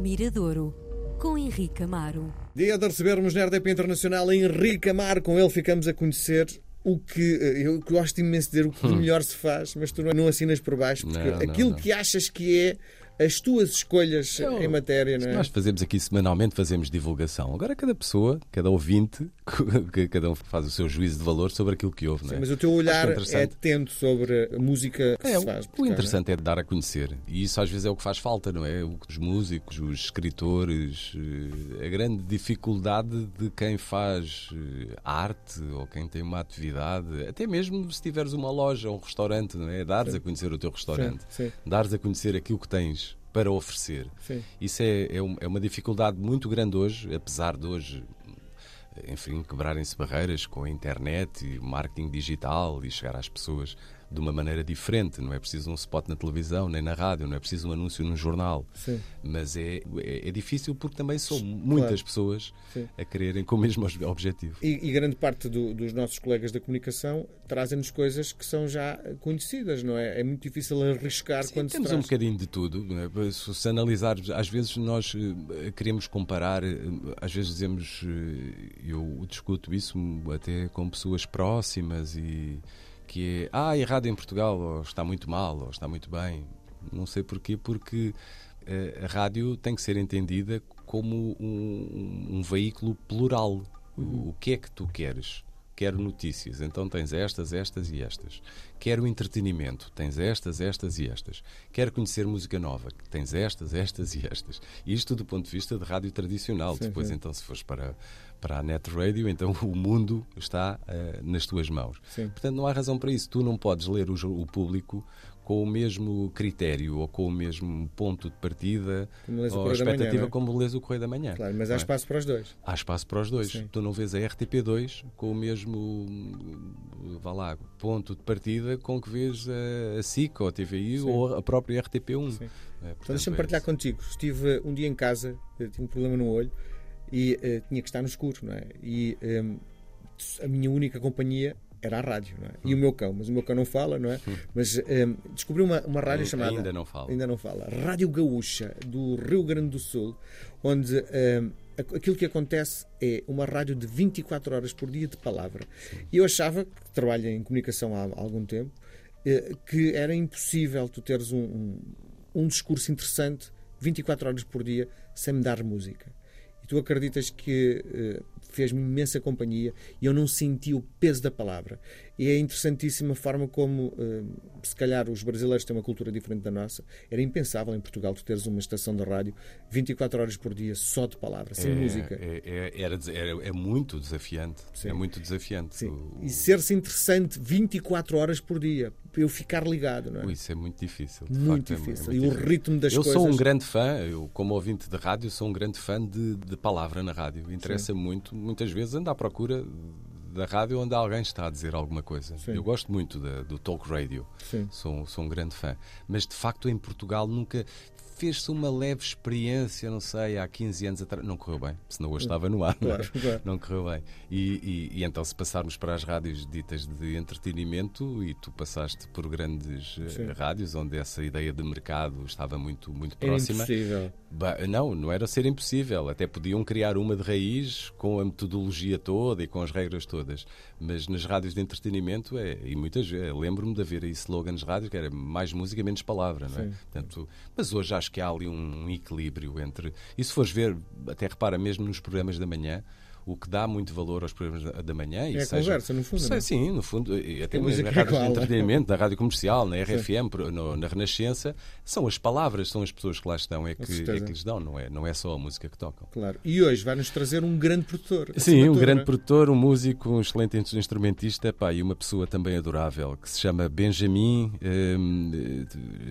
Miradouro, com Henrique Amaro. Dia de recebermos na RDP Internacional Henrique Amaro. Com ele ficamos a conhecer o que eh, eu gosto imenso de dizer o que de melhor se faz, mas tu não, assinas por baixo, porque Hum. Não, não, aquilo não. que achas que é as tuas escolhas em matéria, não é? Nós fazemos aqui semanalmente, fazemos divulgação. Agora cada pessoa, cada ouvinte, que cada um faz o seu juízo de valor sobre aquilo que ouve, não Sim, é? mas o teu olhar é interessante. atento sobre a música que É, se faz. o interessante é dar a conhecer. E isso às vezes é o que faz falta, não é? Os músicos, os escritores, eh, a grande dificuldade de quem faz eh, arte ou quem tem uma atividade, até mesmo se tiveres uma loja ou um restaurante, não é? Dares a conhecer o teu restaurante, Sim, sim. dares a conhecer aquilo que tens para oferecer. Sim. Isso é, é, é uma dificuldade muito grande hoje, apesar de hoje, enfim, quebrarem-se barreiras com a internet e o marketing digital e chegar às pessoas de uma maneira diferente. Não é preciso um spot na televisão, nem na rádio, não é preciso um anúncio num jornal. Sim. Mas é, é, é difícil porque também são muitas pessoas Sim. a quererem com o mesmo ob- objetivo. E, e grande parte do- dos nossos colegas da comunicação trazem-nos coisas que são já conhecidas, não é? É muito difícil arriscar Sim, quando se temos traz. um bocadinho de tudo. é? Se se analisarmos, às vezes nós eh, queremos comparar, eh, às vezes dizemos, eh, eu discuto isso até com pessoas próximas e que é, ah, a rádio em Portugal ou está muito mal ou está muito bem. Não sei porquê, porque eh, a rádio tem que ser entendida como um, um veículo plural. O- O que é que tu queres? Quero notícias, então tens estas, estas e estas. Quero entretenimento, tens estas, estas e estas. Quero conhecer música nova, tens estas, estas e estas. Isto do ponto de vista de rádio tradicional. Sim, Depois, sim. então, se fores para, para a net radio, então o mundo está eh, nas tuas mãos. Sim. Portanto, não há razão para isso. Tu não podes ler o, o público com o mesmo critério ou com o mesmo ponto de partida ou Manhã, expectativa não é? como lês o Correio da Manhã. Claro, mas há é? espaço para os dois. Há espaço para os dois. Sim. Tu não vês a RTP2 com o mesmo vá lá, ponto de partida com que vês a, a SIC ou a TVI Sim. ou a própria RTP1. Sim. É, Então deixa-me é partilhar contigo. Estive um dia em casa, eh, tinha um problema no olho e eh, tinha que estar no escuro, não é? E eh, a minha única companhia era a rádio, não é? E o meu cão, mas o meu cão não fala, não é? Mas eh, descobri uma, uma rádio Ainda- chamada. ainda não fala. Ainda não fala. Rádio Gaúcha, do Rio Grande do Sul, onde eh, aqu- aquilo que acontece é uma rádio de 24 horas por dia de palavra. E eu achava, que trabalho em comunicação há algum tempo, eh, que era impossível tu teres um, um, um discurso interessante 24 horas por dia sem me dar música. E tu acreditas que eh, fez-me imensa companhia e eu não senti o peso da palavra. E é interessantíssima a forma como, eh, se calhar, os brasileiros têm uma cultura diferente da nossa. Era impensável em Portugal tu teres uma estação de rádio 24 horas por dia só de palavra, sem é, música. É, é- era, é muito desafiante. Sim. É muito desafiante. Sim. O- E ser-se interessante 24 horas por dia, eu ficar ligado, não é? o- Isso é muito difícil. Muito facto, é- é difícil. muito e o difícil. ritmo das eu coisas. sou um grande fã, eu, como ouvinte de rádio, sou um grande fã de, de palavra na rádio. Interessa muito, muitas vezes ando à procura da rádio onde alguém está a dizer alguma coisa. Sim. Eu gosto muito da- do talk radio, Sim. sou, sou um grande fã. Mas de facto em Portugal nunca fez-se uma leve experiência, não sei, há 15 anos atrás. Não correu bem, senão hoje estava no ar. não é? Claro, claro. Não correu bem. E, e- e então, se passarmos para as rádios ditas de entretenimento, e tu passaste por grandes eh, Sim. rádios onde essa ideia de mercado estava muito, muito Era próxima. impossível. Não, não era ser impossível. Até podiam criar uma de raiz com a metodologia toda e com as regras todas. Mas nas rádios de entretenimento, é, e muitas vezes, lembro-me de haver aí slogans rádio que era mais música, menos palavra, não é? Sim. Portanto, mas hoje acho que há ali um, equilíbrio entre. E se fores ver, até repara, mesmo nos programas da manhã. O que dá muito valor aos programas da- manhã e É a seja- conversa, no fundo, Sei, não é? Sim, no fundo, e até A mesmo música na é rádio de entretenimento, na rádio comercial, na RFM, no- na Renascença, são as palavras, são as pessoas que lá estão, é que, é que lhes dão, não é, não é só a música que tocam. Claro. E hoje vai-nos trazer um grande produtor. Sim, um grande é? produtor, um músico, um excelente instrumentista pá, e uma pessoa também adorável que se chama Benjamin. hum,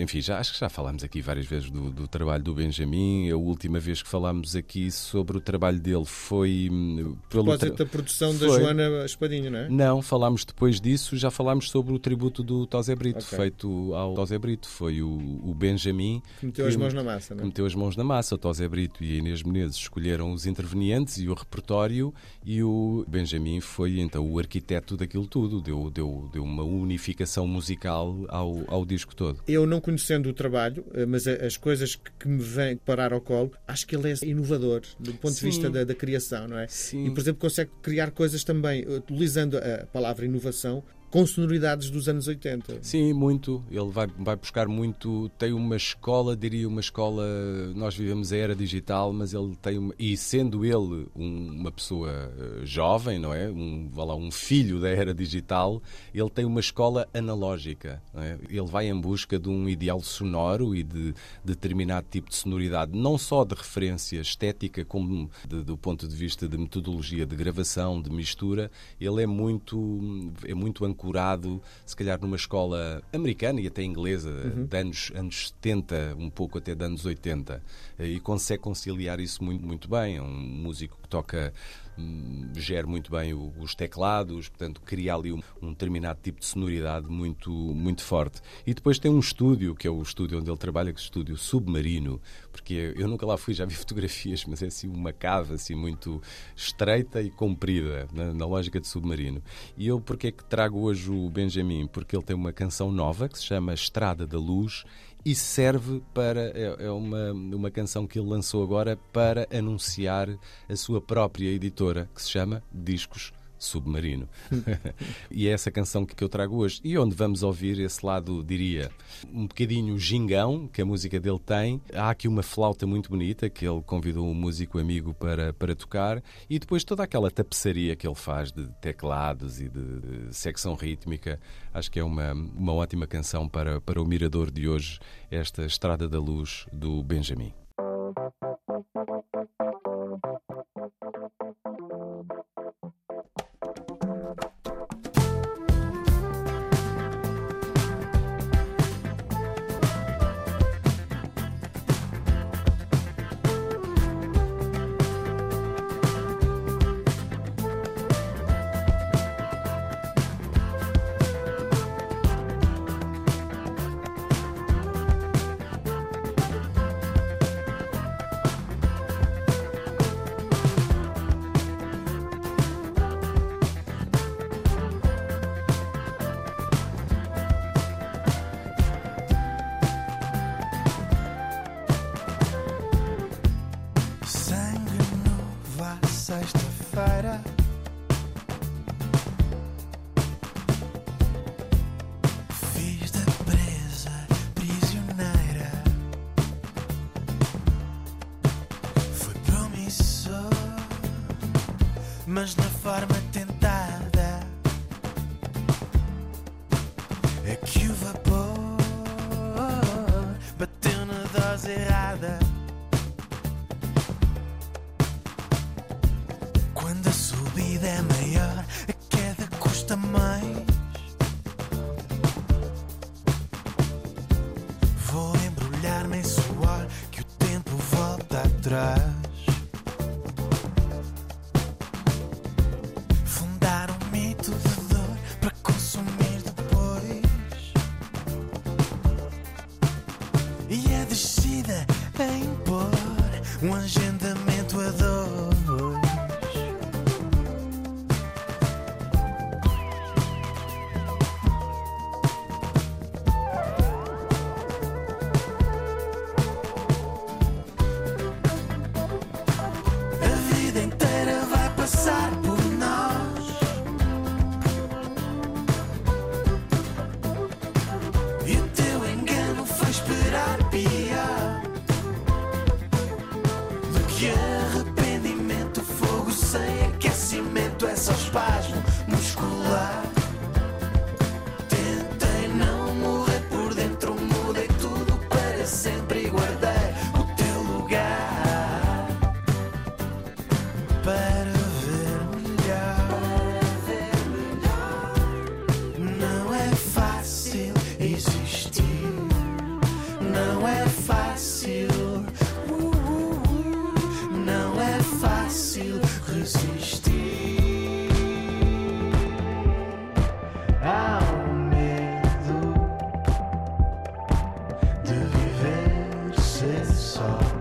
enfim, já, acho que já falámos aqui várias vezes do, do trabalho do Benjamin. A última vez que falámos aqui sobre o trabalho dele foi hum, Um, pelo propósito da produção da Foi. Joana Espadinho, não é? Não, falámos depois disso, já falámos sobre o tributo do Tosé Brito, Ok. feito ao Tosé Brito. Foi o, o Benjamin Que meteu que as mãos na massa, não é? meteu as mãos na massa. O Tosé Brito e a Inês Menezes escolheram os intervenientes e o repertório e o Benjamin foi então o arquiteto daquilo tudo, deu, deu, deu uma unificação musical ao, ao disco todo. Eu não conhecendo o trabalho, eh, mas as coisas que me vêm parar ao colo, acho que ele é inovador do ponto de Sim. vista da, da criação, não é? Sim. E, por exemplo, consegue criar coisas também, utilizando a palavra inovação, com sonoridades dos anos 80. Sim, muito. Ele vai, vai buscar muito. Tem uma escola, diria uma escola. Nós vivemos a era digital, mas ele tem uma. E sendo ele um- uma pessoa eh, jovem, não é? Um, lá, um filho da era digital, ele tem uma escola analógica. é? Ele vai em busca de um ideal sonoro e de determinado tipo de sonoridade, não só de referência estética, como de- do ponto de vista de metodologia de gravação, de mistura. Ele é muito, é muito ancorado, se calhar, numa escola americana e até inglesa, de anos, anos 70, um pouco até de anos 80, eh, e consegue conciliar isso muito, muito bem. É um músico que toca hum, gera muito bem os teclados, portanto, cria ali um, determinado tipo de sonoridade muito, muito forte. E depois tem um estúdio, que é o estúdio onde ele trabalha, que é o estúdio submarino, porque eu nunca lá fui, já vi fotografias, mas é assim uma cave assim muito estreita e comprida, na, na lógica de submarino. E eu, porque é que trago hoje o Benjamin? Porque ele tem uma canção nova que se chama Estrada da Luz e serve para. É, é uma, uma canção que ele lançou agora para anunciar a sua própria editora, que se chama Discos Submarino. e é essa canção que eu trago hoje. E onde vamos ouvir esse lado, diria, um bocadinho gingão que a música dele tem. Há aqui uma flauta muito bonita que ele convidou um músico amigo para, para tocar. E depois toda aquela tapeçaria que ele faz de teclados e de, de secção rítmica. Acho que é uma, uma ótima canção para, para o Mirador de hoje, esta Estrada da Luz do Benjamin. Mas na forma tentada é que o vapor bateu na dose errada. Quando a subida é maior, a queda custa mais. Vou embrulhar-me em suor, que o tempo volta atrás. Só